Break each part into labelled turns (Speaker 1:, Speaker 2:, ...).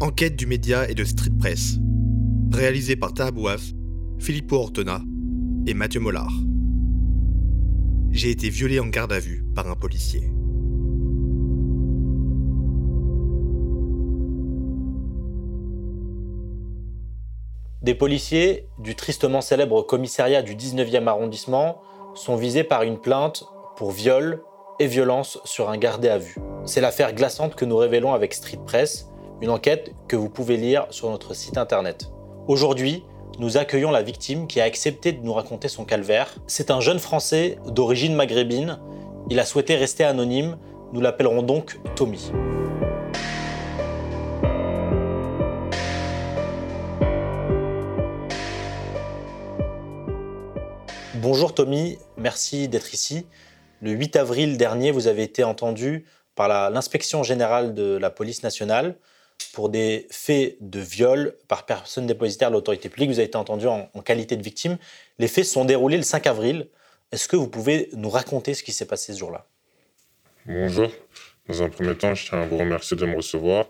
Speaker 1: Enquête du média et de Street Press. Réalisé par Tahabouaf, Filippo Ortona et Mathieu Mollard. J'ai été violé en garde à vue par un policier.
Speaker 2: Des policiers du tristement célèbre commissariat du 19e arrondissement sont visés par une plainte pour viol et violence sur un gardé à vue. C'est l'affaire glaçante que nous révélons avec Street Press, une enquête que vous pouvez lire sur notre site internet. Aujourd'hui, nous accueillons la victime qui a accepté de nous raconter son calvaire. C'est un jeune Français d'origine maghrébine. Il a souhaité rester anonyme. Nous l'appellerons donc Tommy. Bonjour Tommy, merci d'être ici. Le 8 avril dernier, vous avez été entendu par l'inspection générale de la police nationale pour des faits de viol par personne dépositaire de l'autorité publique. Vous avez été entendu en, qualité de victime. Les faits se sont déroulés le 5 avril. Est-ce que vous pouvez nous raconter ce qui s'est passé ce jour-là?
Speaker 3: Bonjour. Dans un premier temps, je tiens à vous remercier de me recevoir.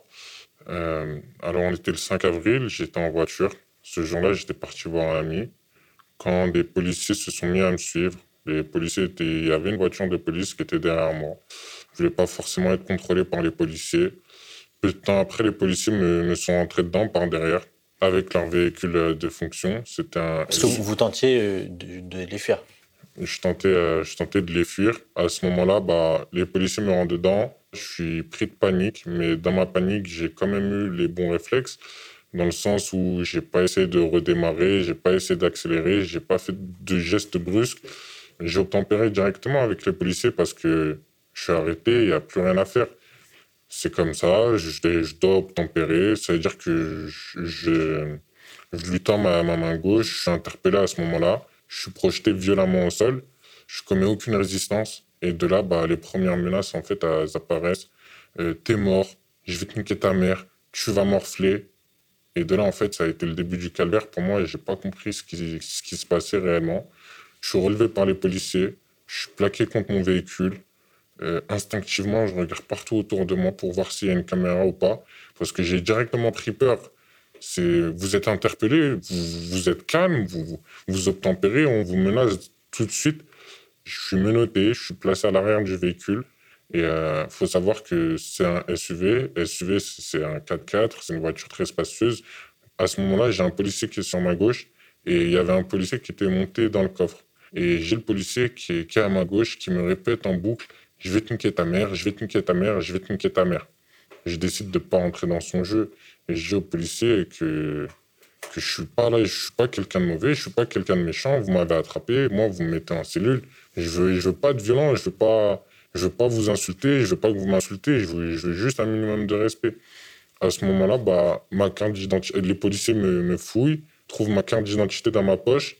Speaker 3: Euh, alors, on était le 5 avril, j'étais en voiture. Ce jour-là, j'étais parti voir un ami quand des policiers se sont mis à me suivre. Les policiers étaient, il y avait une voiture de police qui était derrière moi. Je voulais pas forcément être contrôlé par les policiers. Peu de temps après, les policiers me, sont entrés dedans par derrière avec leur véhicule de fonction.
Speaker 2: C'était un. Est-ce que vous, tentiez euh, de, les fuir
Speaker 3: je tentais, euh, je tentais de les fuir. À ce moment-là, bah, les policiers me rendent dedans. Je suis pris de panique, mais dans ma panique, j'ai quand même eu les bons réflexes dans le sens où j'ai pas essayé de redémarrer, j'ai pas essayé d'accélérer, j'ai pas fait de gestes brusques. J'ai obtempéré directement avec les policiers parce que je suis arrêté, il n'y a plus rien à faire. C'est comme ça, je, je, dois obtempérer, ça veut dire que je, je, lui tends ma, main gauche, je suis interpellé à ce moment-là, je suis projeté violemment au sol, je commets aucune résistance. Et de là, bah, les premières menaces, apparaissent. Euh, T'es mort, je vais te niquer ta mère, tu vas morfler, et de là, en fait, ça a été le début du calvaire pour moi et j'ai pas compris ce qui, ce qui se passait réellement. Je suis relevé par les policiers, je suis plaqué contre mon véhicule. Euh, instinctivement, je regarde partout autour de moi pour voir s'il y a une caméra ou pas, parce que j'ai directement pris peur. Vous êtes interpellé, vous, vous êtes calme, vous, vous obtempérez, on vous menace tout de suite. Je suis menotté, je suis placé à l'arrière du véhicule. Et il euh, faut savoir que c'est un SUV. SUV, c'est un 4x4, c'est une voiture très spacieuse. À ce moment-là, j'ai un policier qui est sur ma gauche et il y avait un policier qui était monté dans le coffre. Et j'ai le policier qui est, à ma gauche qui me répète en boucle Je vais te niquer ta mère, je vais te niquer ta mère, je vais te niquer ta mère. Je décide de ne pas rentrer dans son jeu. Et je dis au policier que, que je suis pas là, je suis pas quelqu'un de mauvais, je suis pas quelqu'un de méchant. Vous m'avez attrapé, moi, vous me mettez en cellule. Je veux, je veux pas de violence, je veux veux pas vous insulter, je veux pas que vous m'insultez, je veux, juste un minimum de respect. À ce moment-là, bah, ma carte d'identité, les policiers me, fouillent, trouvent ma carte d'identité dans ma poche.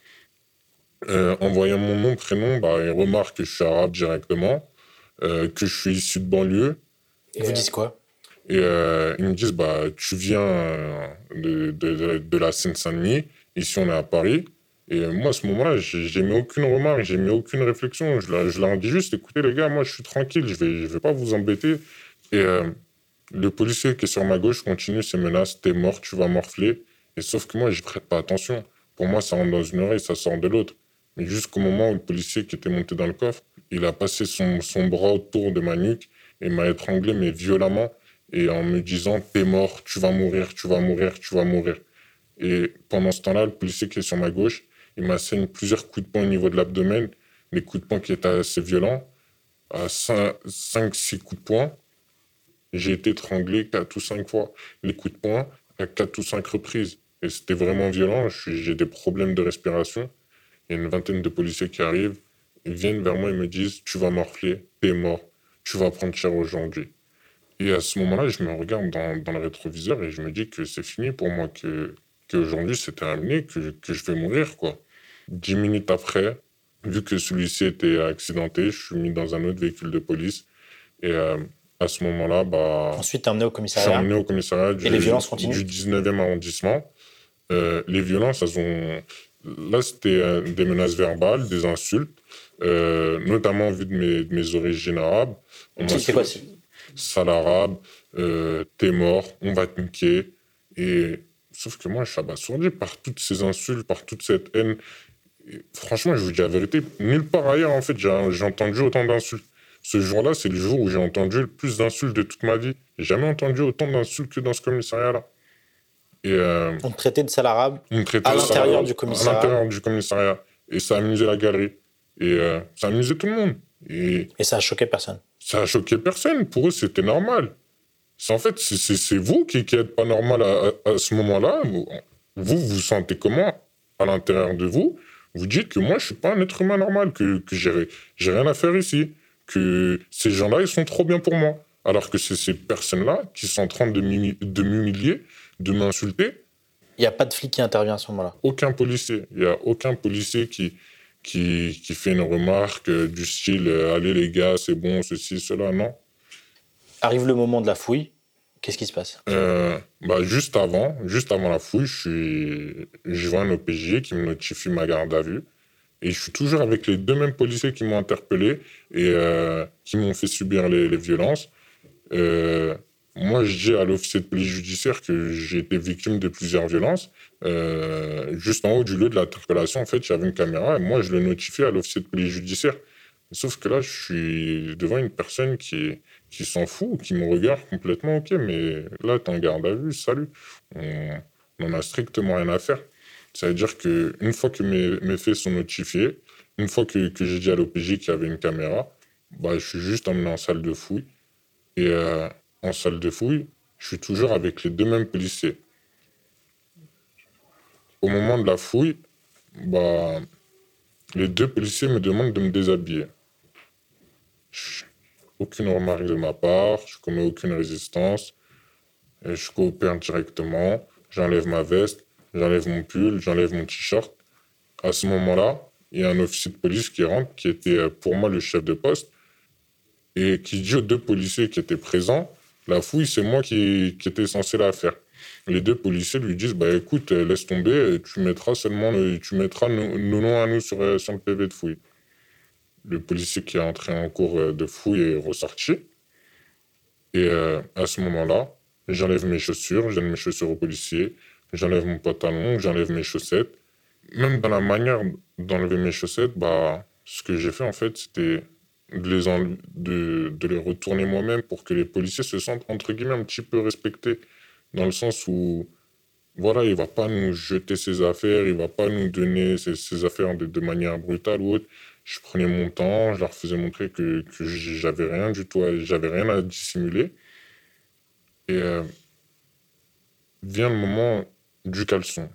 Speaker 3: Euh, en voyant mon nom, prénom, bah, ils remarquent que je suis arabe directement, euh, que je suis issu de banlieue.
Speaker 2: Ils vous disent quoi?
Speaker 3: Et euh, ils me disent, bah, tu viens de, de, de la Seine-Saint-Denis, ici on est à Paris. Et moi, à ce moment-là, j'ai mis aucune remarque, j'ai mis aucune réflexion. Je leur, je leur dis juste, écoutez les gars, moi je suis tranquille, je vais, je vais pas vous embêter. Et euh, le policier qui est sur ma gauche continue ses menaces, t'es mort, tu vas morfler. Et sauf que moi, je prête pas attention. Pour moi, ça rentre dans une oreille, ça sort de l'autre. Mais jusqu'au moment où le policier qui était monté dans le coffre, il a passé son, bras autour de ma nuque et m'a étranglé, mais violemment, et en me disant, t'es mort, tu vas mourir, tu vas mourir, tu vas mourir. Et pendant ce temps-là, le policier qui est sur ma gauche, il m'assène plusieurs coups de poing au niveau de l'abdomen, des coups de poing qui étaient assez violents. À 5-6 coups de poing, j'ai été étranglé 4 ou 5 fois. Les coups de poing à 4 ou 5 reprises. Et c'était vraiment violent. J'ai des problèmes de respiration. Il y a une vingtaine de policiers qui arrivent. Ils viennent vers moi et me disent Tu vas morfler, t'es mort, tu vas prendre cher aujourd'hui. Et à ce moment-là, je me regarde dans, dans, le rétroviseur et je me dis que c'est fini pour moi, que qu'aujourd'hui c'est terminé, que, que je vais mourir. quoi. Dix minutes après, vu que celui-ci était accidenté, je suis mis dans un autre véhicule de police. Et euh, à ce moment-là, bah,
Speaker 2: Ensuite, emmené au commissariat.
Speaker 3: Je suis emmené au commissariat du,
Speaker 2: et les violences continuent
Speaker 3: du 19e arrondissement. Euh, les violences, elles ont. Là, c'était euh, des menaces verbales, des insultes, notamment vu de mes, de mes origines arabes.
Speaker 2: C'est quoi
Speaker 3: sale arabe, euh, t'es mort, on va te niquer. Et sauf que moi, je suis abasourdi par toutes ces insultes, par toute cette haine. franchement, je vous dis la vérité, nulle part ailleurs, en fait, j'ai entendu autant d'insultes. Ce jour-là, c'est le jour où j'ai entendu le plus d'insultes de toute ma vie. J'ai jamais entendu autant d'insultes que dans ce commissariat-là.
Speaker 2: Et euh, on traitait de sale arabe
Speaker 3: à
Speaker 2: l'intérieur du commissariat.
Speaker 3: À l'intérieur du commissariat. Et ça a amusé la galerie. Et euh, ça a amusé tout le monde. Et,
Speaker 2: et ça a choqué personne.
Speaker 3: Ça a choqué personne. Pour eux, c'était normal. En fait, c'est vous qui n'êtes pas normal à, ce moment-là. Vous, vous vous sentez comment à l'intérieur de vous? Vous dites que moi, je ne suis pas un être humain normal, que, que j'ai rien à faire ici, que ces gens-là, ils sont trop bien pour moi. Alors que c'est ces personnes-là qui sont en train de m'humilier, de m'insulter.
Speaker 2: Il n'y a pas de flic qui intervient à ce moment-là
Speaker 3: Aucun policier. Il n'y a aucun policier qui, qui, qui, fait une remarque du style euh, Allez les gars, c'est bon, ceci, cela. Non.
Speaker 2: Arrive le moment de la fouille. Qu'est-ce qui se passe?
Speaker 3: Euh, bah Juste avant, juste avant la fouille, je, suis, je vois un OPJ qui me notifie ma garde à vue. Et je suis toujours avec les deux mêmes policiers qui m'ont interpellé et euh, qui m'ont fait subir les, les violences. Euh, moi, je dis à l'officier de police judiciaire que j'ai été victime de plusieurs violences. Euh, juste en haut du lieu de l'interpellation, en fait, il y avait une caméra et moi, je le notifié à l'officier de police judiciaire. Sauf que là, je suis devant une personne qui, s'en fout, qui me regarde complètement. Ok, mais là, t'es en garde à vue, salut. On n'en a strictement rien à faire. Ça veut dire qu'une fois que mes, faits sont notifiés, une fois que, que j'ai dit à l'OPJ qu'il y avait une caméra, bah, je suis juste emmené en salle de fouille. Et euh, en salle de fouille, je suis toujours avec les deux mêmes policiers. Au moment de la fouille, bah, les deux policiers me demandent de me déshabiller. Aucune remarque de ma part, je commets aucune résistance, et je coopère directement, j'enlève ma veste, j'enlève mon pull, j'enlève mon t-shirt. À ce moment-là, il y a un officier de police qui rentre, qui était euh, pour moi le chef de poste, et qui dit aux deux policiers qui étaient présents, la fouille, c'est moi qui, qui étais censé la faire. Les deux policiers lui disent, bah écoute, euh, laisse tomber, tu mettras seulement, tu mettras nos, noms à nous sur, euh, le PV de fouille. Le policier qui est entré en cours euh, de fouille est ressorti. Et à ce moment-là, j'enlève mes chaussures, j'enlève mes chaussures au policier, j'enlève mon pantalon, j'enlève mes chaussettes. Même dans la manière d'enlever mes chaussettes, bah, ce que j'ai fait en fait, c'était de les, de, de les retourner moi-même pour que les policiers se sentent, entre guillemets, un petit peu respectés. Dans le sens où, voilà, il va pas nous jeter ses affaires, il va pas nous donner ses, affaires de, manière brutale ou autre. Je prenais mon temps, je leur faisais montrer que, que j'avais rien du tout, j'avais rien à dissimuler. Et euh, vient le moment du caleçon.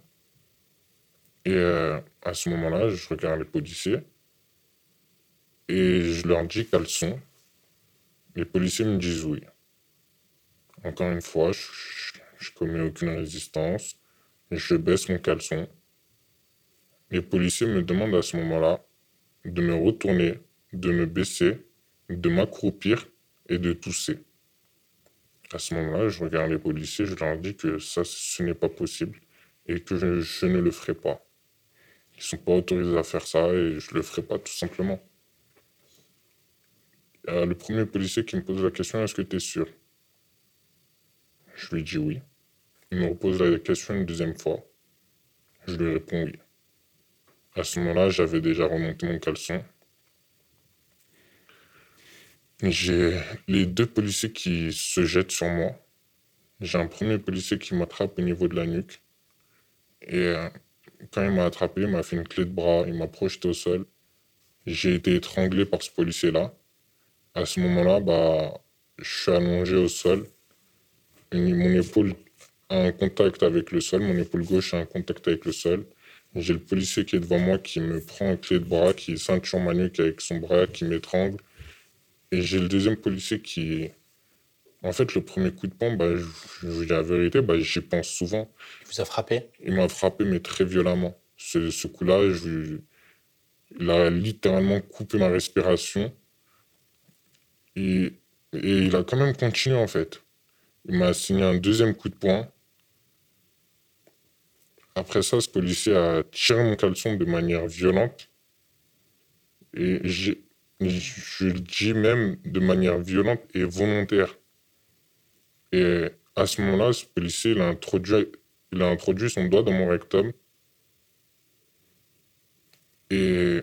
Speaker 3: Et euh, à ce moment-là, je regarde les policiers et je leur dis caleçon. Les policiers me disent oui. Encore une fois, je, je commets aucune résistance. Je baisse mon caleçon. Les policiers me demandent à ce moment-là de me retourner, de me baisser, de m'accroupir et de tousser. À ce moment-là, je regarde les policiers, je leur dis que ça, ce n'est pas possible et que je, je ne le ferai pas. Ils ne sont pas autorisés à faire ça et je ne le ferai pas tout simplement. Euh, le premier policier qui me pose la question Est-ce que tu es sûr? Je lui dis oui. Il me repose la question une deuxième fois. Je lui réponds oui. À ce moment-là, j'avais déjà remonté mon caleçon. J'ai les deux policiers qui se jettent sur moi. J'ai un premier policier qui m'attrape au niveau de la nuque. Et euh, quand il m'a attrapé, il m'a fait une clé de bras, il m'a projeté au sol. J'ai été étranglé par ce policier-là. À ce moment-là, bah, je suis allongé au sol. Mon épaule a un contact avec le sol, mon épaule gauche a un contact avec le sol. J'ai le policier qui est devant moi qui me prend un clé de bras, qui ceinture ma nuque avec son bras, qui m'étrangle. Et j'ai le deuxième policier qui. En fait, le premier coup de poing, bah, je, vous dis la vérité, bah, j'y pense souvent.
Speaker 2: Il vous a frappé?
Speaker 3: Il m'a frappé, mais très violemment. Ce, ce coup-là, il a littéralement coupé ma respiration. Et, il a quand même continué, en fait. Il m'a assigné un deuxième coup de poing. Après ça, ce policier a tiré mon caleçon de manière violente. Et je le dis même de manière violente et volontaire. Et à ce moment-là, ce policier, il a, introduit, il introduit son doigt dans mon rectum. Et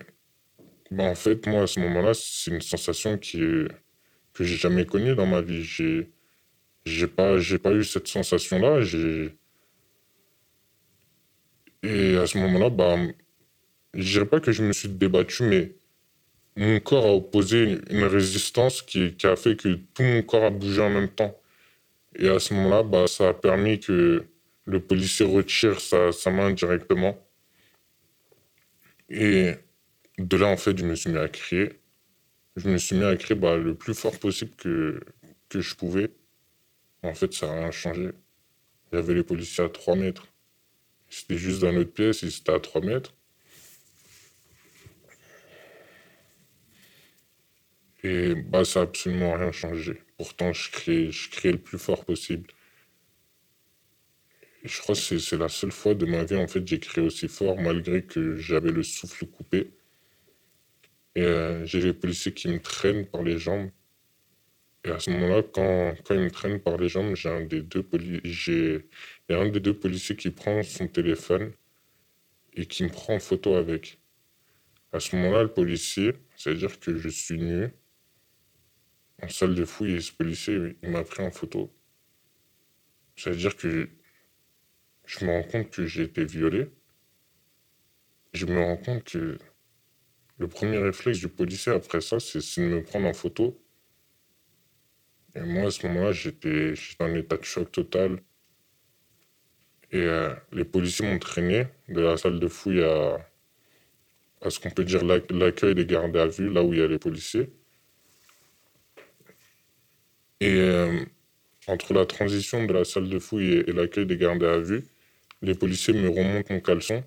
Speaker 3: bah, en fait, moi, à ce moment-là, c'est une sensation qui est, que j'ai jamais connue dans ma vie. J'ai pas, j'ai pas eu cette sensation-là. J'ai... Et à ce moment-là, bah, je dirais pas que je me suis débattu, mais mon corps a opposé une résistance qui, qui, a fait que tout mon corps a bougé en même temps. Et à ce moment-là, bah, ça a permis que le policier retire sa, sa main directement. Et de là, en fait, je me suis mis à crier. Je me suis mis à crier bah, le plus fort possible que, que je pouvais. En fait, ça n'a rien changé. Il y avait les policiers à 3 mètres. C'était juste dans notre pièce, ils étaient à 3 mètres. Et bah, ça n'a absolument rien changé. Pourtant, je criais, je le plus fort possible. je crois que c'est la seule fois de ma vie, en fait, j'ai crié aussi fort, malgré que j'avais le souffle coupé. Et euh, j'ai les policiers qui me traînent par les jambes. Et à ce moment-là, quand, quand ils me traînent par les jambes, j'ai un il y a un des deux policiers qui prend son téléphone et qui me prend en photo avec. À ce moment-là, le policier, c'est-à-dire que je suis nu en salle de fouille et ce policier, m'a pris en photo. C'est-à-dire que je me rends compte que j'ai été violé. Je me rends compte que le premier réflexe du policier après ça, c'est de me prendre en photo. Et moi, à ce moment-là, j'étais en état de choc total. Et euh, les policiers m'ont traîné de la salle de fouille à, à ce qu'on peut dire l'accueil des gardes à vue, là où il y a les policiers. Et euh, entre la transition de la salle de fouille et, l'accueil des gardes à vue, les policiers me remontent mon caleçon.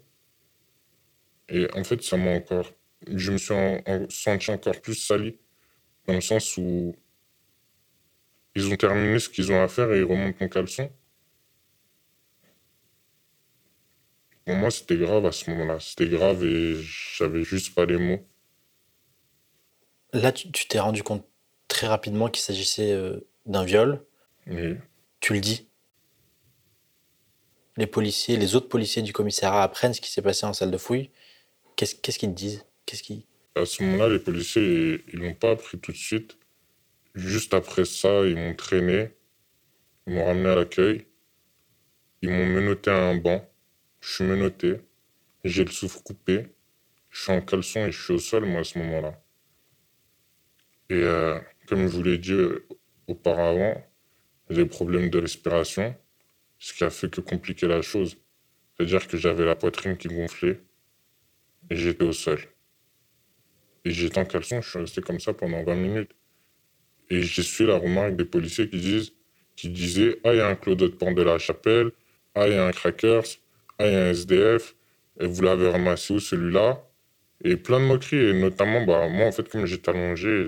Speaker 3: Et en fait, ça encore je me suis senti encore plus sali, dans le sens où ils ont terminé ce qu'ils ont à faire et ils remontent mon caleçon. Pour moi, c'était grave à ce moment-là. C'était grave et j'avais juste pas les mots.
Speaker 2: Là, tu t'es rendu compte très rapidement qu'il s'agissait euh, d'un viol.
Speaker 3: Oui.
Speaker 2: Tu le dis. Les policiers, les autres policiers du commissariat apprennent ce qui s'est passé en salle de fouille. Qu'est-ce qu'ils te disent? Qu'est-ce qui.
Speaker 3: À ce moment-là, les policiers, ils l'ont pas appris tout de suite. Juste après ça, ils m'ont traîné. Ils m'ont ramené à l'accueil. Ils m'ont menotté à un banc. Je suis menotté. J'ai le souffle coupé. Je suis en caleçon et je suis au sol, moi, à ce moment-là. Et euh, comme je vous l'ai dit auparavant, j'ai des problèmes de respiration, ce qui a fait que compliquer la chose. C'est-à-dire que j'avais la poitrine qui gonflait et j'étais au sol. Et j'étais en caleçon, je suis resté comme ça pendant 20 minutes. Et j'ai su la remarque des policiers qui disaient, ah, il y a un Claude Pont de la Chapelle, ah, il y a un Crackers, ah, il y a un SDF, et vous l'avez ramassé où celui-là? Et plein de moqueries, et notamment, bah, moi, en fait, comme j'étais allongé,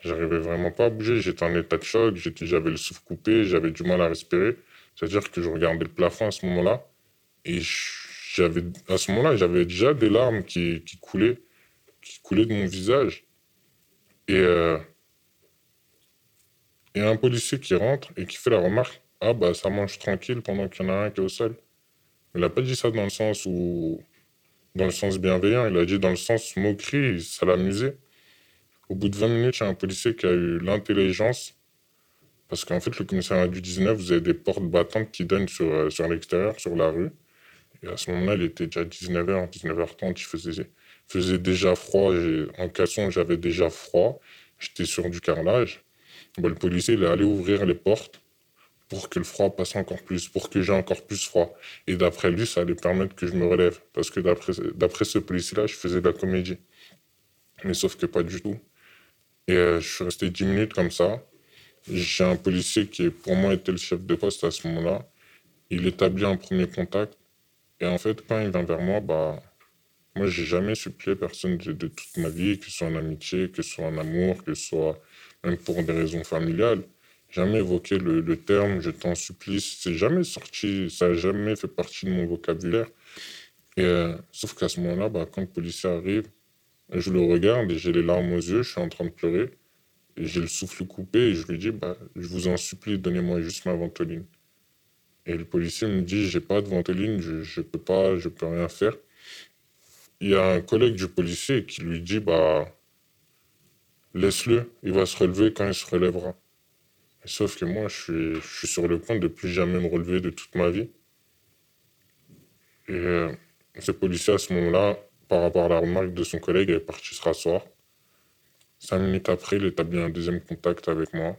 Speaker 3: j'arrivais vraiment pas à bouger, j'étais en état de choc, j'avais le souffle coupé, j'avais du mal à respirer. C'est-à-dire que je regardais le plafond à ce moment-là, et à ce moment-là, j'avais déjà des larmes qui, coulaient qui coulait de mon visage. Et euh, il y a un policier qui rentre et qui fait la remarque Ah, bah, ça mange tranquille pendant qu'il y en a un qui est au sol. Il n'a pas dit ça dans le sens où. Dans le sens bienveillant, il a dit dans le sens moquerie, ça l'amusait. Au bout de 20 minutes, il y a un policier qui a eu l'intelligence. Parce qu'en fait, le commissariat du 19, vous avez des portes battantes qui donnent sur, euh, sur l'extérieur, sur la rue. Et à ce moment-là, il était déjà 19h, 19h30, il faisait faisait déjà froid. En caleçon, j'avais déjà froid. J'étais sur du carrelage. Le policier il est allé ouvrir les portes pour que le froid passe encore plus, pour que j'ai encore plus froid. Et d'après lui, ça allait permettre que je me relève. Parce que d'après ce policier-là, je faisais de la comédie. Mais sauf que pas du tout. Et euh, je suis resté 10 minutes comme ça. J'ai un policier qui, pour moi, était le chef de poste à ce moment-là. Il établit un premier contact. Et en fait, quand il vient vers moi, bah, moi, j'ai jamais supplié personne de, toute ma vie, que ce soit en amitié, que ce soit en amour, que ce soit même pour des raisons familiales. Jamais évoqué le, terme je t'en supplie. C'est jamais sorti, ça n'a jamais fait partie de mon vocabulaire. Et, euh, sauf qu'à ce moment-là, bah, quand le policier arrive, je le regarde et j'ai les larmes aux yeux, je suis en train de pleurer. j'ai le souffle coupé et je lui dis bah, Je vous en supplie, donnez-moi juste ma ventoline. Et le policier me dit J'ai pas de ventoline, je, je peux pas, je peux rien faire. Il y a un collègue du policier qui lui dit Bah, laisse-le, il va se relever quand il se relèvera. Sauf que moi, je suis, je suis sur le point de plus jamais me relever de toute ma vie. Et euh, ce policier, à ce moment-là, par rapport à la remarque de son collègue, est parti se rasseoir. Cinq minutes après, il établit un deuxième contact avec moi.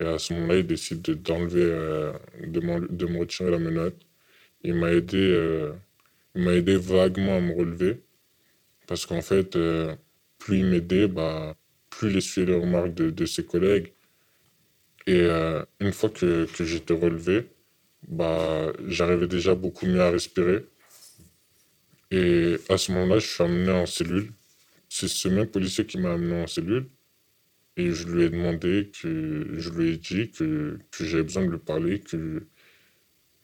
Speaker 3: Et à ce moment-là, il décide d'enlever, euh, de, me retirer la menotte. Il m'a aidé, euh, il m'a aidé vaguement à me relever. Parce qu'en fait, euh, plus il m'aidait, bah, plus il essuyait les remarques de, de, ses collègues. Et une fois que, que j'étais relevé, bah, j'arrivais déjà beaucoup mieux à respirer. Et à ce moment-là, je suis amené en cellule. C'est ce même policier qui m'a amené en cellule. Et je lui ai demandé que, je lui ai dit que, que j'avais besoin de lui parler. Que,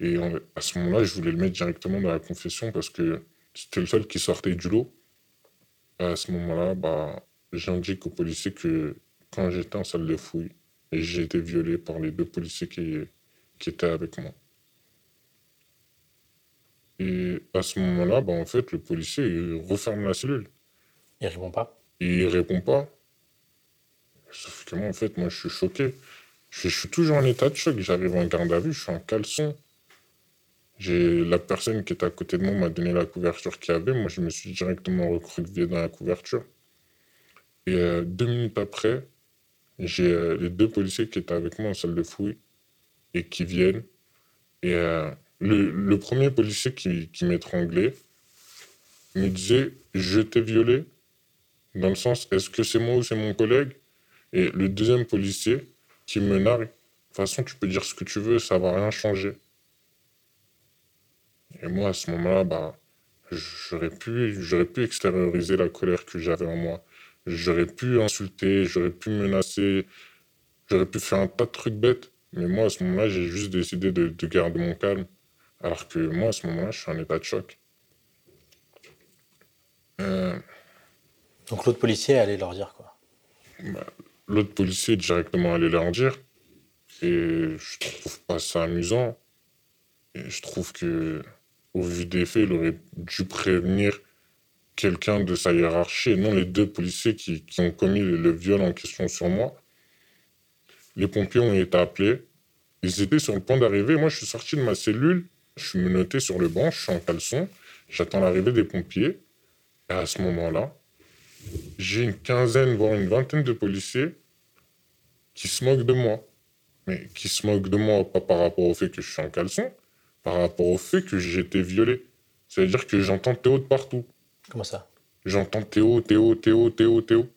Speaker 3: et à ce moment-là, je voulais le mettre directement dans la confession parce que c'était le seul qui sortait du lot. À ce moment-là, bah, j'indique au policier que quand j'étais en salle de fouille, j'ai été violé par les deux policiers qui, qui étaient avec moi. Et à ce moment-là, bah, en fait, le policier il referme la cellule.
Speaker 2: Il répond pas
Speaker 3: Il répond pas. Sauf que moi, en fait, moi, je suis choqué. Je, suis toujours en état de choc. J'arrive en garde à vue, je suis en caleçon. J'ai la personne qui était à côté de moi m'a donné la couverture qu'il y avait. Moi, je me suis directement recroquevillé dans la couverture. Et euh, deux minutes après, j'ai euh, les deux policiers qui étaient avec moi en salle de fouille et qui viennent. Et euh, le, premier policier qui, qui m'étranglait me disait Je t'ai violé Dans le sens Est-ce que c'est moi ou c'est mon collègue? Et le deuxième policier qui me nargue De toute façon, tu peux dire ce que tu veux, ça va rien changer. Et moi, à ce moment-là, bah, j'aurais pu, j'aurais pu extérioriser la colère que j'avais en moi. J'aurais pu insulter, j'aurais pu menacer, j'aurais pu faire un tas de trucs bêtes. Mais moi, à ce moment-là, j'ai juste décidé de, de garder mon calme. Alors que moi, à ce moment-là, je suis en état de choc.
Speaker 2: Euh, Donc l'autre policier allait leur dire quoi
Speaker 3: bah, L'autre policier directement allait leur dire. Et je trouve pas ça amusant. Et je trouve que, au vu des faits, il aurait dû prévenir quelqu'un de sa hiérarchie, non les deux policiers qui, qui ont commis le viol en question sur moi. Les pompiers ont été appelés. Ils étaient sur le point d'arriver. Moi, je suis sorti de ma cellule je suis menotté sur le banc, je suis en caleçon, j'attends l'arrivée des pompiers. Et à ce moment-là, j'ai une quinzaine, voire une vingtaine de policiers qui se moquent de moi. Mais qui se moquent de moi pas par rapport au fait que je suis en caleçon, par rapport au fait que j'ai été violé. C'est-à-dire que j'entends Théo de partout.
Speaker 2: Comment ça?
Speaker 3: J'entends Théo, Théo, Théo, Théo, Théo.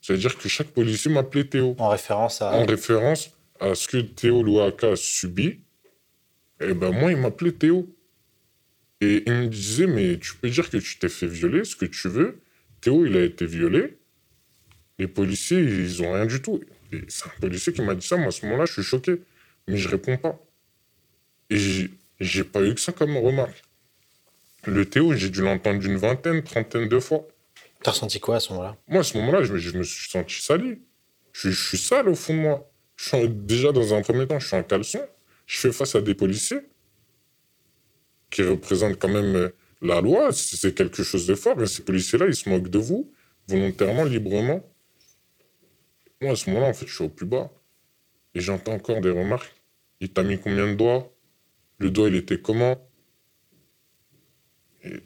Speaker 3: C'est-à-dire que chaque policier m'appelait Théo.
Speaker 2: En référence à.
Speaker 3: En référence à ce que Théo Louaka a subi et eh ben moi, il m'appelait Théo. Et il me disait, mais tu peux dire que tu t'es fait violer, ce que tu veux. Théo, il a été violé. Les policiers, ils ont rien du tout. Et c'est un policier qui m'a dit ça. Moi, à ce moment-là, je suis choqué. Mais je réponds pas. Et j'ai pas eu que ça comme remarque. Le Théo, j'ai dû l'entendre une vingtaine, trentaine de fois.
Speaker 2: T'as ressenti quoi à ce moment-là?
Speaker 3: Moi, à ce moment-là, je, me suis senti sali. Je, je, suis sale au fond de moi. Je suis déjà, dans un premier temps, je suis en caleçon je fais face à des policiers qui représentent quand même euh, la loi, c'est quelque chose de fort. Et ces policiers-là, ils se moquent de vous, volontairement, librement. Moi, à ce moment-là, en fait, je suis au plus bas. Et j'entends encore des remarques. Il t'a mis combien de doigts? Le doigt, il était comment? Il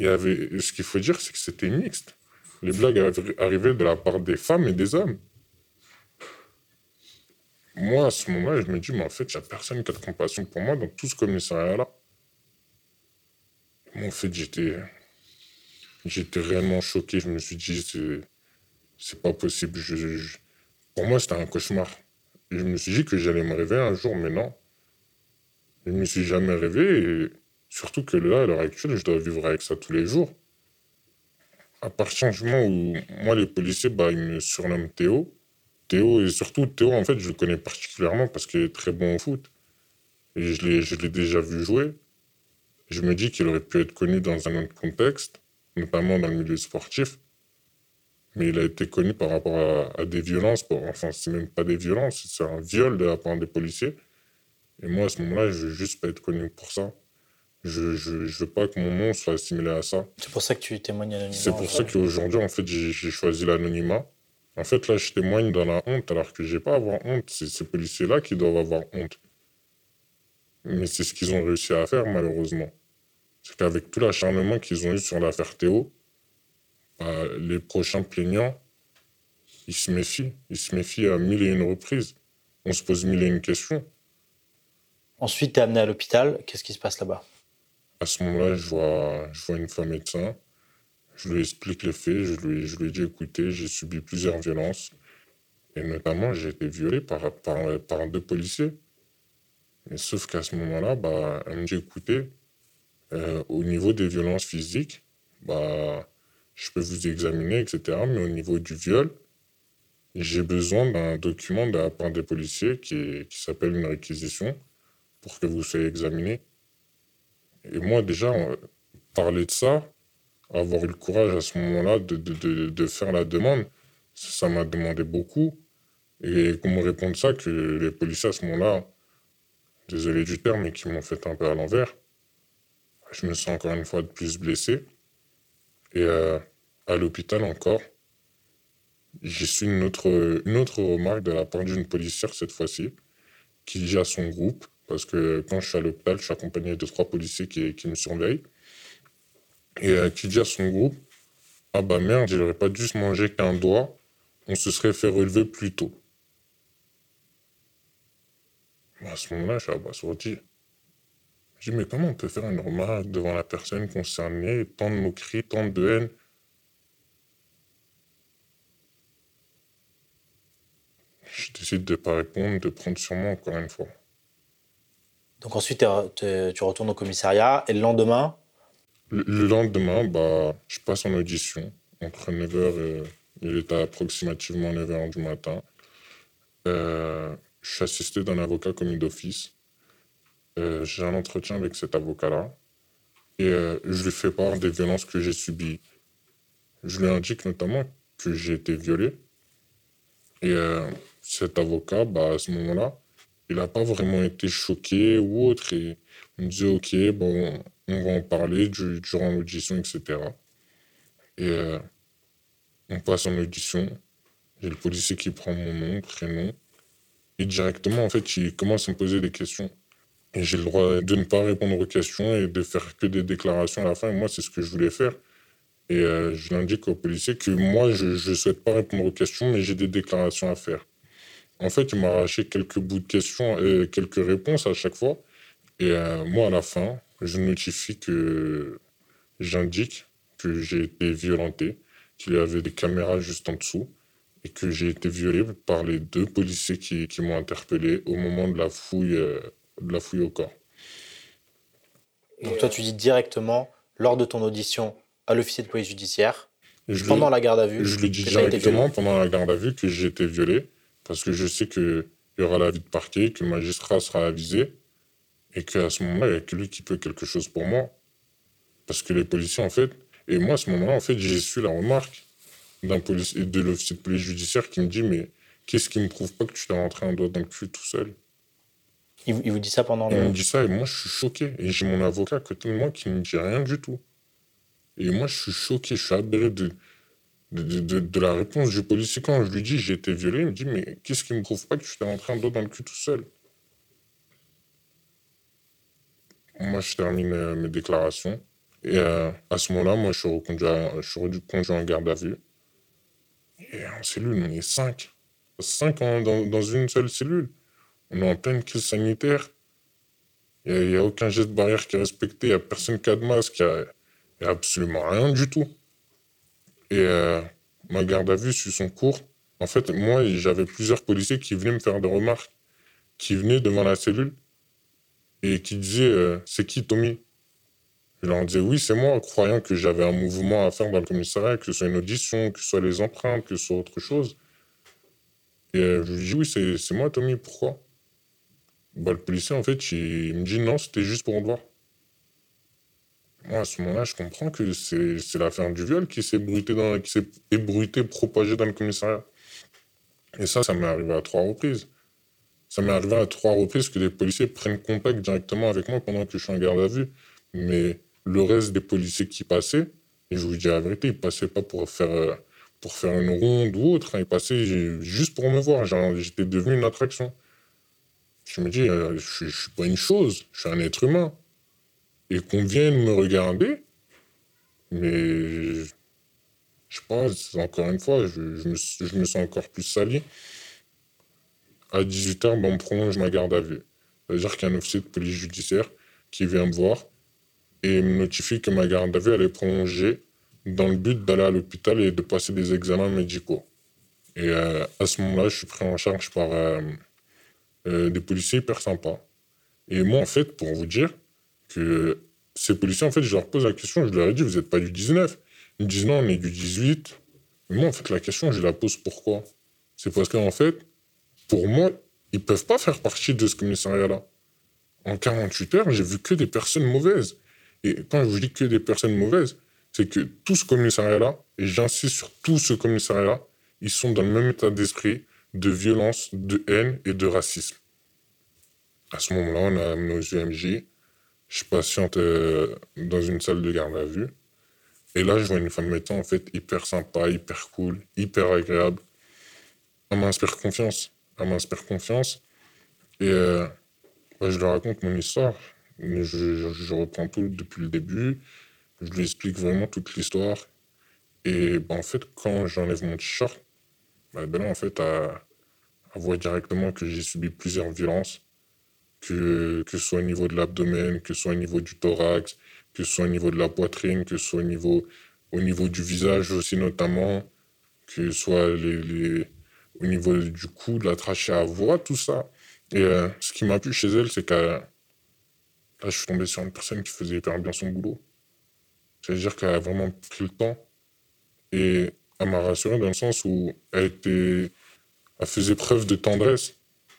Speaker 3: y avait... Ce qu'il faut dire, c'est que c'était mixte. Les blagues arrivaient de la part des femmes et des hommes moi, à ce moment-là, je me dis, mais en fait, il n'y a personne qui a de compassion pour moi dans tout ce commissariat-là. En fait, j'étais, j'étais réellement choqué. Je me suis dit, c'est, c'est pas possible. Je, pour moi, c'était un cauchemar. je me suis dit que j'allais me réveiller un jour, mais non. Je ne me suis jamais rêvé. Et surtout que là, à l'heure actuelle, je dois vivre avec ça tous les jours. À partir du moment où moi, les policiers, bah, ils me surnomment Théo. Théo, et surtout Théo, en fait, je le connais particulièrement parce qu'il est très bon au foot. Et je l'ai, déjà vu jouer. Je me dis qu'il aurait pu être connu dans un autre contexte, notamment dans le milieu sportif. mais il a été connu par rapport à, des violences. Bon, enfin, c'est même pas des violences, c'est un viol de la part des policiers. Et moi, à ce moment-là, je veux juste pas être connu pour ça. Je, ne veux pas que mon nom soit assimilé à ça.
Speaker 2: C'est pour ça que tu témoignes anonymement.
Speaker 3: C'est pour ça qu'aujourd'hui, en fait, j'ai choisi l'anonymat. En fait, là, je témoigne dans la honte, alors que j'ai pas à avoir honte. C'est ces policiers-là qui doivent avoir honte. Mais c'est ce qu'ils ont réussi à faire, malheureusement. C'est qu'avec tout l'acharnement qu'ils ont eu sur l'affaire Théo, bah, les prochains plaignants, ils se méfient. Ils se méfient à mille et une reprises. On se pose mille et une questions.
Speaker 2: Ensuite, tu es amené à l'hôpital. Qu'est-ce qui se passe là-bas?
Speaker 3: À ce moment-là, je vois, une femme médecin. Je lui explique les faits. Je lui, je lui dis écoutez, j'ai subi plusieurs violences. Et notamment, j'ai été violé par, deux policiers. Sauf qu'à ce moment-là, bah, elle me dit écoutez, euh, au niveau des violences physiques, bah, je peux vous examiner, etc. Mais au niveau du viol, j'ai besoin d'un document de la part des policiers qui, qui s'appelle une réquisition pour que vous soyez examiné. Et moi, déjà, parler de ça, avoir eu le courage à ce moment-là de, de, de, faire la demande, ça m'a demandé beaucoup. Et qu'on me réponde ça, que les policiers à ce moment-là, désolé du terme, mais qui m'ont fait un peu à l'envers, je me sens encore une fois de plus blessé. Et euh, à l'hôpital encore, j'ai su une autre, une autre remarque de la part d'une policière cette fois-ci, qui dit à son groupe, parce que quand je suis à l'hôpital, je suis accompagné de trois policiers qui, me surveillent, et euh, qui dit à son groupe, ah bah merde, il n'aurait pas dû se manger qu'un doigt, on se serait fait relever plus tôt. À ce moment-là, je suis abasourdi. Je dis, mais comment on peut faire une remarque devant la personne concernée, tant de moqueries, tant de haine Je décide de ne pas répondre, de prendre sur moi encore une fois.
Speaker 2: Donc ensuite, tu retournes au commissariat et le lendemain
Speaker 3: le, lendemain, bah, je passe en audition entre 9h et il est approximativement 9h du matin. Euh, je suis assisté d'un avocat commis d'office. Euh, j'ai un entretien avec cet avocat-là et euh, je lui fais part des violences que j'ai subies. Je lui indique notamment que j'ai été violé. Et cet avocat, bah, à ce moment-là, il n'a pas vraiment été choqué ou autre. Et il me dit, OK, bon, on va en parler durant l'audition, etc. Et on passe en audition. J'ai le policier qui prend mon nom, prénom. Et directement, en fait, il commence à me poser des questions. Et j'ai le droit de ne pas répondre aux questions et de faire que des déclarations à la fin. Et moi, c'est ce que je voulais faire. Et euh, je l'indique au policier que moi, je ne souhaite pas répondre aux questions, mais j'ai des déclarations à faire. En fait, il m'a arraché quelques bouts de questions et quelques réponses à chaque fois. Et euh, moi, à la fin, je notifie que j'indique que j'ai été violenté, qu'il y avait des caméras juste en dessous et que j'ai été violé par les deux policiers qui, qui m'ont interpellé au moment de la fouille, euh, de la fouille au corps.
Speaker 2: Donc toi, tu dis directement, lors de ton audition à l'officier de police judiciaire, pendant la garde à vue
Speaker 3: Je le dis directement pendant la garde à vue que j'ai été violé, parce que je sais qu'il y aura l'avis de parquet, que le magistrat sera avisé, et qu'à ce moment-là, il n'y a que lui qui peut quelque chose pour moi. Parce que les policiers, en fait, et moi, à ce moment-là, en fait, j'ai su la remarque d'un policier, de l'officier de police judiciaire qui me dit Mais qu'est-ce qui me prouve pas que tu t'es rentré un doigt dans le cul tout seul?
Speaker 2: Il, vous dit ça pendant
Speaker 3: le. Il me dit ça et moi je suis choqué. Et j'ai mon avocat à côté de moi qui ne me dit rien du tout. Et moi je suis choqué, je suis aberré de, de, la réponse du policier. Quand je lui dis j'ai été violé, il me dit Mais qu'est-ce qui me prouve pas que tu t'es rentré un doigt dans le cul tout seul? Moi je termine mes déclarations. Et euh, à ce moment-là, moi je suis reconduit, je suis en garde à vue. Et en cellule, on est cinq. Cinq dans, une seule cellule. On est en pleine crise sanitaire. Il n'y a, aucun geste barrière qui est respecté. Il n'y a personne qui a de masque. Il n'y a, absolument rien du tout. Et euh, ma garde à vue suit son cours. En fait, moi, j'avais plusieurs policiers qui venaient me faire des remarques, qui venaient devant la cellule et qui disaient euh, C'est qui Tommy? Je leur disais oui, c'est moi, croyant que j'avais un mouvement à faire dans le commissariat, que ce soit une audition, que ce soit les empreintes, que ce soit autre chose. Et euh, je lui dis oui, c'est moi, Tommy, pourquoi? Bah, Le policier, en fait, il, me dit non, c'était juste pour voir. Moi, à ce moment-là, je comprends que c'est l'affaire du viol qui s'est ébruitée, propagée dans le commissariat. Et ça, ça m'est arrivé à trois reprises. Ça m'est arrivé à trois reprises que des policiers prennent contact directement avec moi pendant que je suis en garde à vue. Mais le reste des policiers qui passaient, et je vous dis la vérité, ils passaient pas pour faire, euh, une ronde ou autre. Hein. Ils passaient juste pour me voir. J'étais devenu une attraction. Je me dis, euh, je, ne suis pas une chose, je suis un être humain. Et qu'on vienne me regarder, mais je pas, encore une fois, je, me, je, me, sens encore plus sali. À 18h, ben, on prolonge ma garde à vue. C'est-à-dire qu'il y a un officier de police judiciaire qui vient me voir et me notifie que ma garde à vue elle est prolongée dans le but d'aller à l'hôpital et de passer des examens médicaux. Et euh, à ce moment-là, je suis pris en charge par euh, euh, des policiers hyper sympas. Et moi, en fait, pour vous dire que ces policiers, en fait, je leur pose la question, je leur ai dit, vous n'êtes pas du 19. Ils me disent, non, on est du 18. Mais moi, en fait, la question, je la pose pourquoi? C'est parce qu'en fait, pour moi, ils ne peuvent pas faire partie de ce commissariat-là. En 48 heures, j'ai vu que des personnes mauvaises. Et quand je vous dis que des personnes mauvaises, c'est que tout ce commissariat-là, et j'insiste sur tout ce commissariat-là, ils sont dans le même état d'esprit de violence, de haine et de racisme. À ce moment-là, on a amené aux UMJ. Je patiente euh, dans une salle de garde à vue. Et là, je vois une femme médecin, en fait, hyper sympa, hyper cool, hyper agréable. Elle m'inspire confiance. Elle m'inspire confiance. Et euh, bah, je lui raconte mon histoire. Je, reprends tout depuis le début. Je lui explique vraiment toute l'histoire. Et bah, en fait, quand j'enlève mon t-shirt, bah, ben là, en fait, à, voit directement que j'ai subi plusieurs violences, que, que ce soit au niveau de l'abdomen, que ce soit au niveau du thorax, que ce soit au niveau de la poitrine, que ce soit au niveau, au niveau du visage aussi notamment, que ce soit au niveau du cou, de la trachée à voix, tout ça. Et euh, ce qui m'a plu chez elle, c'est que là, je suis tombé sur une personne qui faisait hyper bien son boulot. C'est-à-dire qu'elle a vraiment pris le temps et elle m'a rassuré dans le sens où elle était elle faisait preuve de tendresse.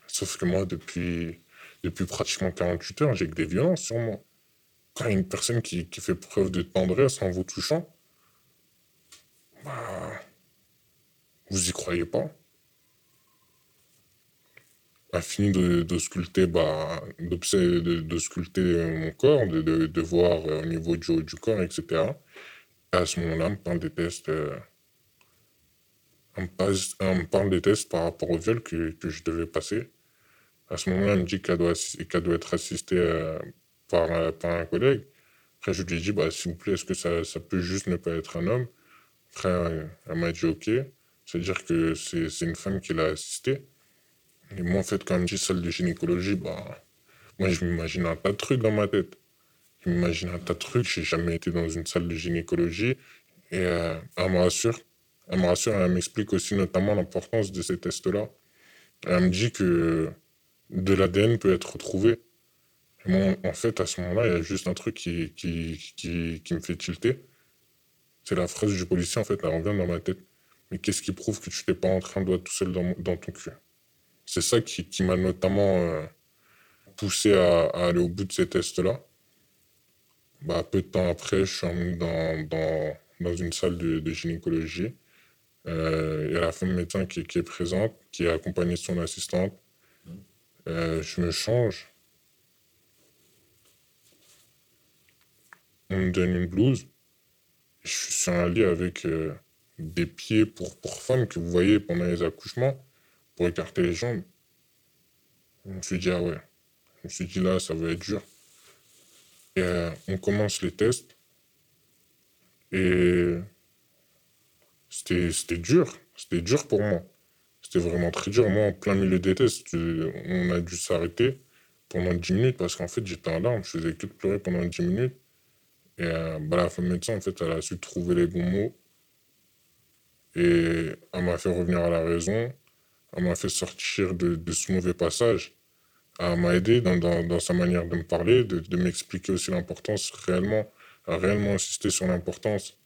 Speaker 3: Sauf que moi, depuis, depuis pratiquement 48 heures, j'ai que des violences sur moi. Quand une personne qui, qui fait preuve de tendresse en vous touchant, bah, vous y croyez pas. A fini de, de sculpter, bah, de, sculpter mon corps, de, de, voir au niveau du du corps, etc. Et à ce moment-là, me parle des tests. Euh, me, parle des tests par rapport au viol que, que je devais passer. À ce moment-là, elle me dit qu'elle doit, qu'elle doit être assistée euh, par, euh, par, un collègue. Après, je lui ai dit, bah, s'il vous plaît, est-ce que ça, ça, peut juste ne pas être un homme? Après, euh, elle m'a dit, OK. C'est-à-dire que c'est, une femme qui l'a assistée. Et moi, en fait, quand elle me dit salle de gynécologie, bah, moi, je m'imagine un tas de trucs dans ma tête. Je m'imagine un tas de trucs. J'ai jamais été dans une salle de gynécologie. Et elle me rassure elle me rassure, elle m'explique aussi notamment l'importance de ces tests-là. Elle me dit que de l'ADN peut être retrouvé. en fait, à ce moment-là, il y a juste un truc qui, qui, qui, me fait tilter. C'est la phrase du policier, en fait, elle revient dans ma tête. Mais qu'est-ce qui prouve que tu t'es pas entré un doigt tout seul dans, dans ton cul? C'est ça qui, m'a notamment euh, poussé à, aller au bout de ces tests-là. Bah, peu de temps après, je suis emmené dans, dans, dans une salle de, de gynécologie. Euh, il y a la femme médecin qui, qui, est présente, qui est accompagnée de son assistante. Euh, je me change. On me donne une blouse. Je suis sur un lit avec euh, des pieds pour, pour femmes que vous voyez pendant les accouchements pour écarter les jambes. Je me suis dit, ah ouais. Je me suis dit, là, ça va être dur. Et on commence les tests. Et c'était dur. C'était dur pour moi. C'était vraiment très dur. Moi, en plein milieu des tests, on a dû s'arrêter pendant 10 minutes parce qu'en fait, j'étais en larmes. Je faisais que de pleurer pendant 10 minutes. Et euh, bah, la femme médecin, en fait, elle a su trouver les bons mots. Et elle m'a fait revenir à la raison. Elle m'a fait sortir de, ce mauvais passage. Elle m'a aidé dans, sa manière de me parler, de, de m'expliquer aussi l'importance réellement, à réellement insister sur l'importance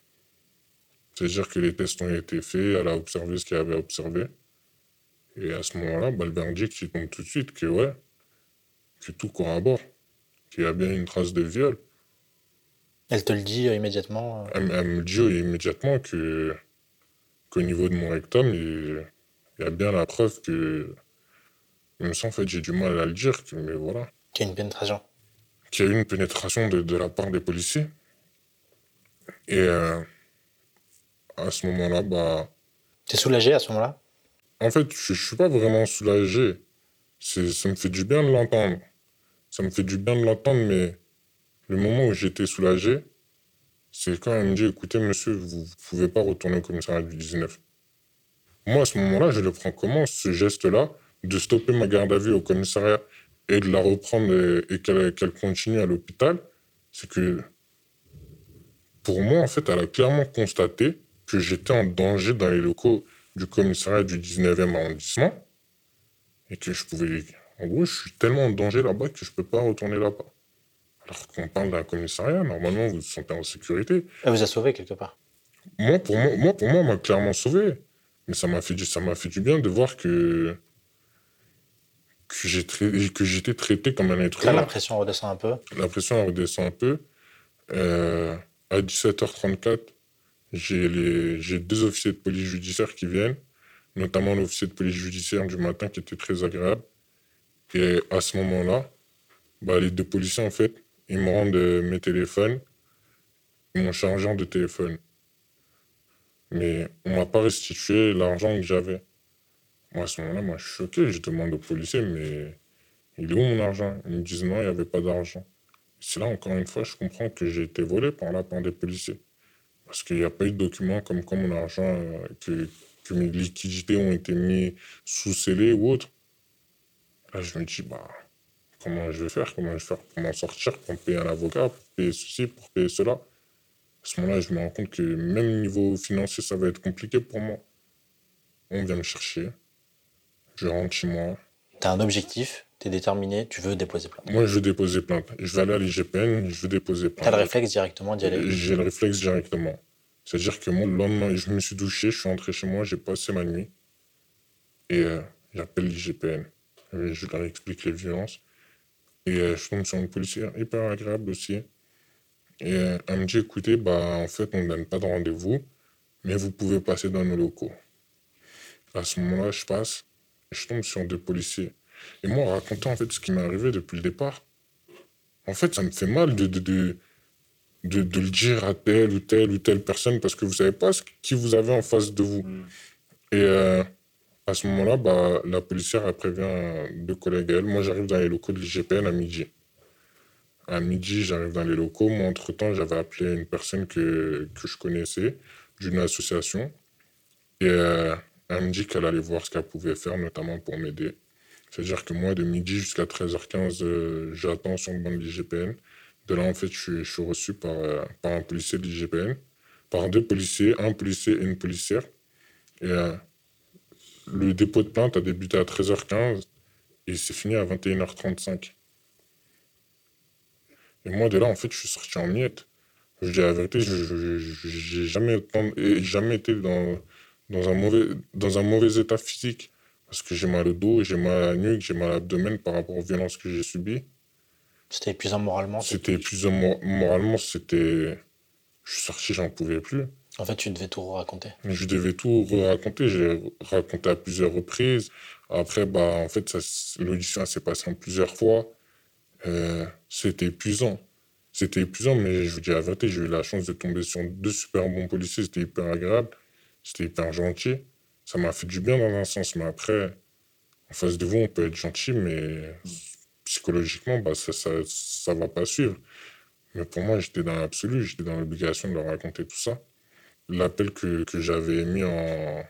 Speaker 3: c'est-à-dire que les tests ont été faits, elle a observé ce qu'elle avait observé. Et à ce moment-là, bah, le verdict il tombe tout de suite que ouais, que tout corrobore, qu'il y a bien une trace de viol.
Speaker 2: Elle te le dit euh, immédiatement euh
Speaker 3: Elle, elle me dit immédiatement que qu'au niveau de mon rectum, il, il y a bien la preuve que. Même ça, en fait, j'ai du mal à le dire, que- mais voilà.
Speaker 2: Qu'il y a une pénétration.
Speaker 3: Qu'il y a eu une pénétration de, de la part des policiers. Et euh, à ce moment-là, bah.
Speaker 2: T'es soulagé à ce moment-là?
Speaker 3: En fait, je ne suis pas vraiment soulagé. Ça me fait du bien de l'entendre. Ça me fait du bien de l'entendre, mais le moment où j'étais soulagé, c'est quand elle me dit écoutez, monsieur, vous ne pouvez pas retourner au commissariat du 19. Moi, à ce moment-là, je le prends comment, ce geste-là, de stopper ma garde à vue au commissariat et de la reprendre et, qu'elle continue à l'hôpital? C'est que, pour moi, en fait, elle a clairement constaté que j'étais en danger dans les locaux du commissariat du 19e arrondissement et que je pouvais. En gros, je suis tellement en danger là-bas que je peux pas retourner là-bas. Alors qu'on parle d'un commissariat, normalement, vous vous sentez en sécurité.
Speaker 2: Elle vous a sauvé quelque part.
Speaker 3: Moi, pour moi, moi, pour moi, on m'a clairement sauvé. Mais ça m'a fait, du- ça m'a fait du bien de voir que, que, j'ai trai- que j'étais traité comme un être humain.
Speaker 2: la pression redescend un peu.
Speaker 3: La pression redescend un peu. Euh, à 17h34, j'ai deux officiers de police judiciaire qui viennent, notamment l'officier de police judiciaire du matin qui était très agréable. Et à ce moment-là, bah, les deux policiers, en fait, ils me rendent euh, mes téléphones, mon chargeur de téléphone. Mais on m'a pas restitué l'argent que j'avais. Moi, à ce moment-là, moi, je suis choqué. Je demande aux policiers, mais il est où mon argent? Ils me disent non, il n'y avait pas d'argent. C'est là, encore une fois, je comprends que j'ai été volé par là par des policiers. Parce qu'il n'y a pas eu de document comme quoi mon argent, que, que mes liquidités ont été mis sous scellé ou autre. Là, je me dis, bah, comment je vais faire? Comment je vais faire pour m'en sortir, pour payer un avocat, pour payer ceci, pour payer cela? À ce moment-là, je me rends compte que même niveau financier, ça va être compliqué pour moi. On vient me chercher. Je rentre chez moi.
Speaker 2: T'as un objectif, t'es déterminé, tu veux déposer plainte.
Speaker 3: Moi, je veux déposer plainte. Je vais aller à l'IGPN, je veux déposer plainte.
Speaker 2: T'as le réflexe directement d'y aller.
Speaker 3: J'ai le réflexe directement. C'est-à-dire que moi, le lendemain, je me suis douché, je suis rentré chez moi, j'ai passé ma nuit. Et euh, j'appelle l'IGPN. Et Je leur explique les violences. Et euh, je tombe sur une policière hyper agréable aussi. Et euh, elle me dit écoutez, bah, en fait, on ne donne pas de rendez-vous, mais vous pouvez passer dans nos locaux. À ce moment-là, je passe je tombe sur deux policiers. Et moi, racontant en fait ce qui m'est arrivé depuis le départ, en fait, ça me fait mal de, de, de, de, de le dire à telle ou telle ou telle personne parce que vous savez pas ce, qui vous avez en face de vous. Et euh, à ce moment-là, bah, la policière elle prévient deux collègues à elle. Moi, j'arrive dans les locaux de l'IGPN à midi. À midi, j'arrive dans les locaux. Moi, entre-temps, j'avais appelé une personne que, que je connaissais d'une association. Et euh, elle me dit qu'elle allait voir ce qu'elle pouvait faire, notamment pour m'aider. C'est-à-dire que moi, de midi jusqu'à 13h15, euh, j'attends sur le banc de l'IGPN. De là, en fait, je suis, reçu par, euh, par un policier de l'IGPN, par deux policiers, un policier et une policière. Et euh, le dépôt de plainte a débuté à 13h15 et c'est fini à 21h35. Et moi, de là, en fait, je suis sorti en miettes. Je dis la vérité, je n'ai jamais, été dans un mauvais état physique. Parce que j'ai mal au dos, j'ai mal à la nuque, j'ai mal à l'abdomen par rapport aux violences que j'ai subies.
Speaker 2: C'était épuisant moralement.
Speaker 3: C'était plus moralement, c'était. Je suis sorti, j'en pouvais plus.
Speaker 2: En fait, tu devais tout raconter.
Speaker 3: Je devais tout raconter. J'ai raconté à plusieurs reprises. Après, bah, en fait, l'audition s'est passée en plusieurs fois. Euh, c'était épuisant. C'était épuisant, mais je vous dis la vérité, j'ai eu la chance de tomber sur deux super bons policiers. C'était hyper agréable. C'était hyper gentil. Ça m'a fait du bien dans un sens. Mais après, en face de vous, on peut être gentil, mais psychologiquement, bah, ça ça, va pas suivre. Mais pour moi, j'étais dans l'absolu. J'étais dans l'obligation de leur raconter tout ça l'appel que, j'avais mis en,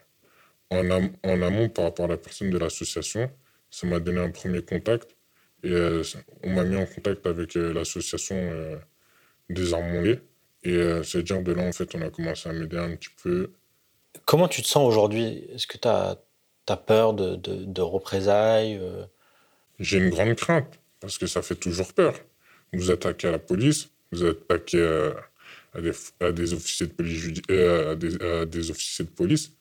Speaker 3: en, am- en amont par rapport à la personne de l'association, ça m'a donné un premier contact. Et euh, on m'a mis en contact avec euh, l'association euh, des Armonlés. Et c'est-à-dire de là, en fait, on a commencé à m'aider un petit peu.
Speaker 2: Comment tu te sens aujourd'hui? Est-ce que tu as, peur de, de, représailles euh?
Speaker 3: J'ai une grande crainte, parce que ça fait toujours peur. Vous attaquez à la police, vous attaquez à, des, à des officiers de police,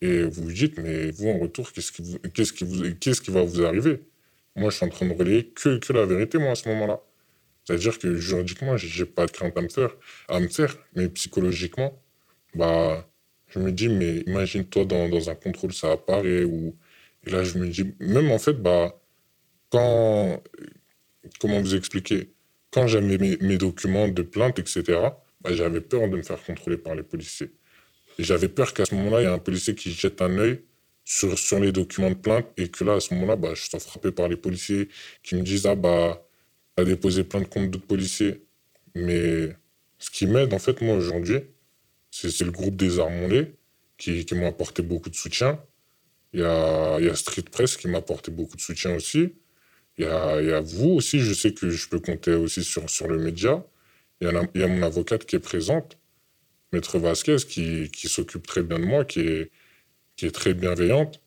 Speaker 3: et vous vous dites, mais vous, en retour, qu'est-ce qui, qui, qui va vous arriver? Moi, je suis en train de relayer que, que la vérité, moi, à ce moment-là. C'est-à-dire que juridiquement, j'ai pas de crainte à me faire, à me faire, mais psychologiquement, bah, je me dis, mais imagine-toi dans, un contrôle, ça apparaît, ou, et là, je me dis, même en fait, bah, quand, comment vous expliquer, quand j'avais mes, mes, documents de plainte, etc., bah, j'avais peur de me faire contrôler par les policiers. Et j'avais peur qu'à ce moment-là, il y ait un policier qui jette un œil sur, sur les documents de plainte et que là, à ce moment-là, bah, je sois frappé par les policiers qui me disent Ah, bah, t'as déposé plainte contre d'autres policiers. Mais ce qui m'aide, en fait, moi, aujourd'hui, c'est le groupe des Armondés qui, qui m'ont apporté beaucoup de soutien. Il y a, Street Press qui m'a apporté beaucoup de soutien aussi. Il y, a, vous aussi, je sais que je peux compter aussi sur, sur le média. Il y, a, mon avocate qui est présente, Maître Vasquez, qui, qui s'occupe très bien de moi, qui est, qui est très bienveillante.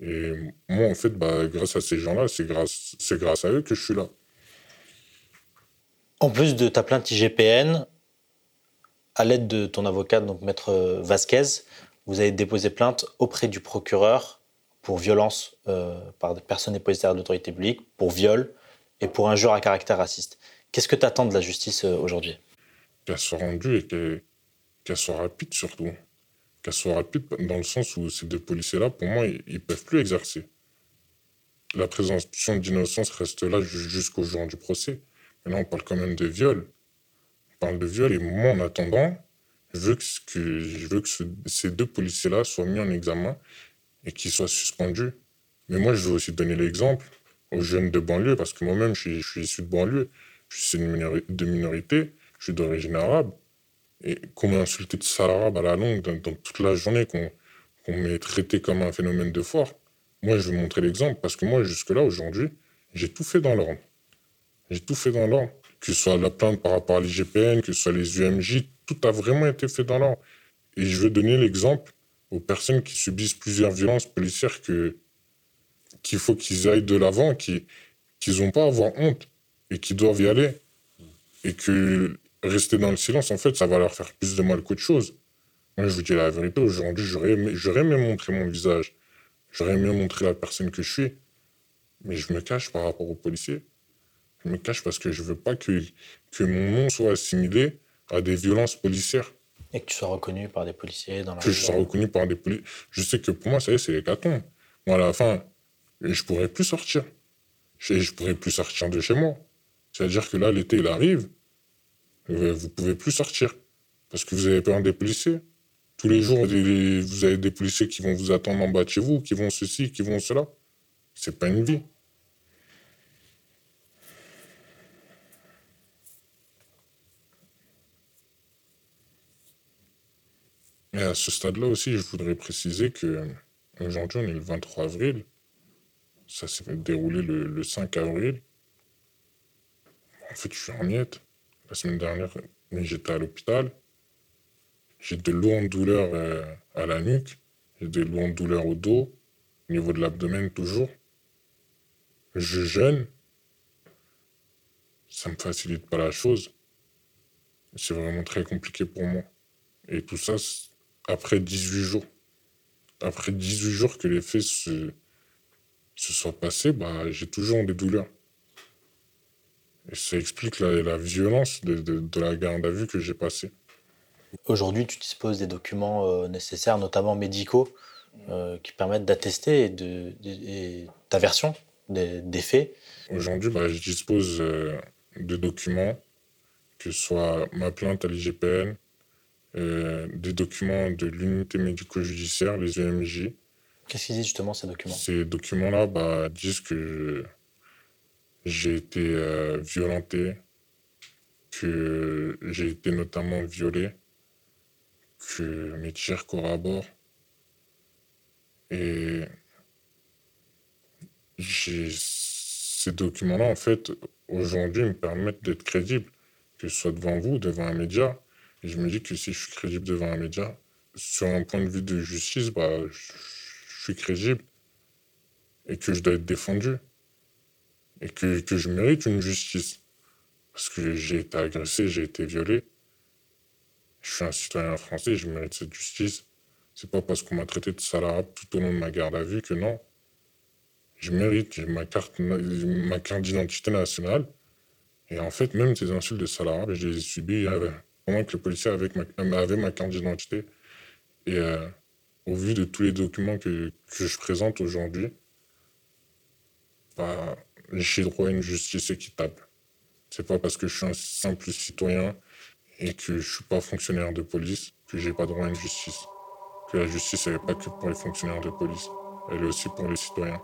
Speaker 3: Et moi, en fait, bah, grâce à ces gens-là, c'est grâce, grâce à eux que je suis là.
Speaker 2: En plus de ta plainte IGPN, à l'aide de ton avocat, donc Maître Vasquez, vous avez déposé plainte auprès du procureur pour violence euh, par des personnes dépositaires d'autorité publique, pour viol et pour injure à caractère raciste. Qu'est-ce que tu attends de la justice euh, aujourd'hui?
Speaker 3: Qu'elle soit rendue et qu'elle soit rapide surtout. Qu'elle soit rapide dans le sens où ces deux policiers-là, pour moi, ils ne peuvent plus exercer. La présomption d'innocence reste là jusqu'au jour du procès. Là, on parle quand même de viol. Parle de viol et moi, en attendant, je veux que, je veux que ces deux policiers-là soient mis en examen et qu'ils soient suspendus. Mais moi, je veux aussi donner l'exemple aux jeunes de banlieue, parce que moi-même, je suis, issu de banlieue. Je suis de minorité, je suis d'origine arabe. Et qu'on m'a insulté de sale arabe à la longue dans, toute la journée, qu'on m'ait traité comme un phénomène de foire. Moi, je veux montrer l'exemple, parce que moi, jusque-là, aujourd'hui, j'ai tout fait dans l'ordre. J'ai tout fait dans l'ordre. Que ce soit la plainte par rapport à l'IGPN, que ce soit les UMJ, tout a vraiment été fait dans l'ordre. Et je veux donner l'exemple aux personnes qui subissent plusieurs violences policières qu'il faut qu'ils aillent de l'avant, qu'ils n'ont pas à avoir honte et qu'ils doivent y aller. Et que rester dans le silence, en fait, ça va leur faire plus de mal qu'autre chose. Moi, je vous dis la vérité, aujourd'hui, j'aurais aimé, aimé montrer mon visage. J'aurais aimé montrer la personne que je suis. Mais je me cache par rapport aux policiers. Je me cache parce que je veux pas que, que mon nom soit assimilé à des violences policières.
Speaker 2: Et que tu sois reconnu par des policiers dans la
Speaker 3: Que je sois reconnu par des policiers. Je sais que pour moi, ça y est, c'est l'hécatombe. Moi, à la fin, je pourrais plus sortir. Je, je pourrais plus sortir de chez moi. C'est-à-dire que là, l'été, il arrive. Vous pouvez plus sortir. Parce que vous avez peur des policiers. Tous les jours, vous avez des policiers qui vont vous attendre en bas de chez vous, qui vont ceci, qui vont cela. C'est pas une vie. Et à ce stade-là aussi, je voudrais préciser que aujourd'hui, on est le 23 avril. Ça s'est déroulé le, 5 avril. En fait, je suis en miette. La semaine dernière, j'étais à l'hôpital. J'ai de lourdes douleurs euh, à la nuque. J'ai de lourdes douleurs au dos, au niveau de l'abdomen toujours. Je jeûne. Ça ne me facilite pas la chose. C'est vraiment très compliqué pour moi. Et tout ça, après 18 jours. Après 18 jours que les faits se, se soient passés, bah, j'ai toujours des douleurs. Et ça explique la, violence de, la garde à vue que j'ai passée.
Speaker 2: Aujourd'hui, tu disposes des documents euh, nécessaires, notamment médicaux, euh, qui permettent d'attester de, ta version des, faits.
Speaker 3: Aujourd'hui, bah, je dispose euh, de documents, que ce soit ma plainte à l'IGPN, euh, des documents de l'unité médico-judiciaire, les EMJ.
Speaker 2: Qu'est-ce qu'ils disent justement ces documents?
Speaker 3: Ces documents-là bah, disent que j'ai été euh, violenté, que j'ai été notamment violé, que mes tirs corroborent. Et ces documents-là, en fait, aujourd'hui, me permettent d'être crédible, que ce soit devant vous, devant un média, je me dis que si je suis crédible devant un média, sur un point de vue de justice, bah, je, suis crédible et que je dois être défendu et que, que je mérite une justice. Parce que j'ai été agressé, j'ai été violé. Je suis un citoyen français, je mérite cette justice. C'est pas parce qu'on m'a traité de salarié tout au long de ma garde à vue que non. Je mérite, ma carte, ma carte d'identité nationale Et en fait, même ces insultes de sale arabe, je les ai subies euh, pendant que le policier avait ma, carte d'identité. Et euh, au vu de tous les documents que, je présente aujourd'hui, bah, j'ai droit à une justice équitable. C'est pas parce que je suis un simple citoyen et que je suis pas fonctionnaire de police que j'ai pas droit à une justice. Que la justice, n'est pas que pour les fonctionnaires de police, elle est aussi pour les citoyens.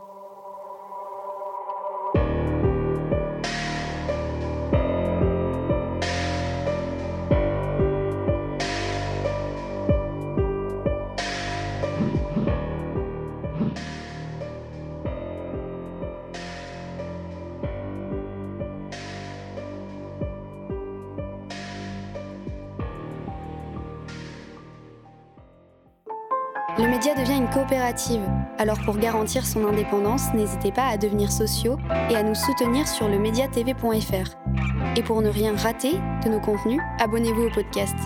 Speaker 4: Alors pour garantir son indépendance, n'hésitez pas à devenir sociaux et à nous soutenir sur le mediatv.fr. Et pour ne rien rater de nos contenus, abonnez-vous au podcast.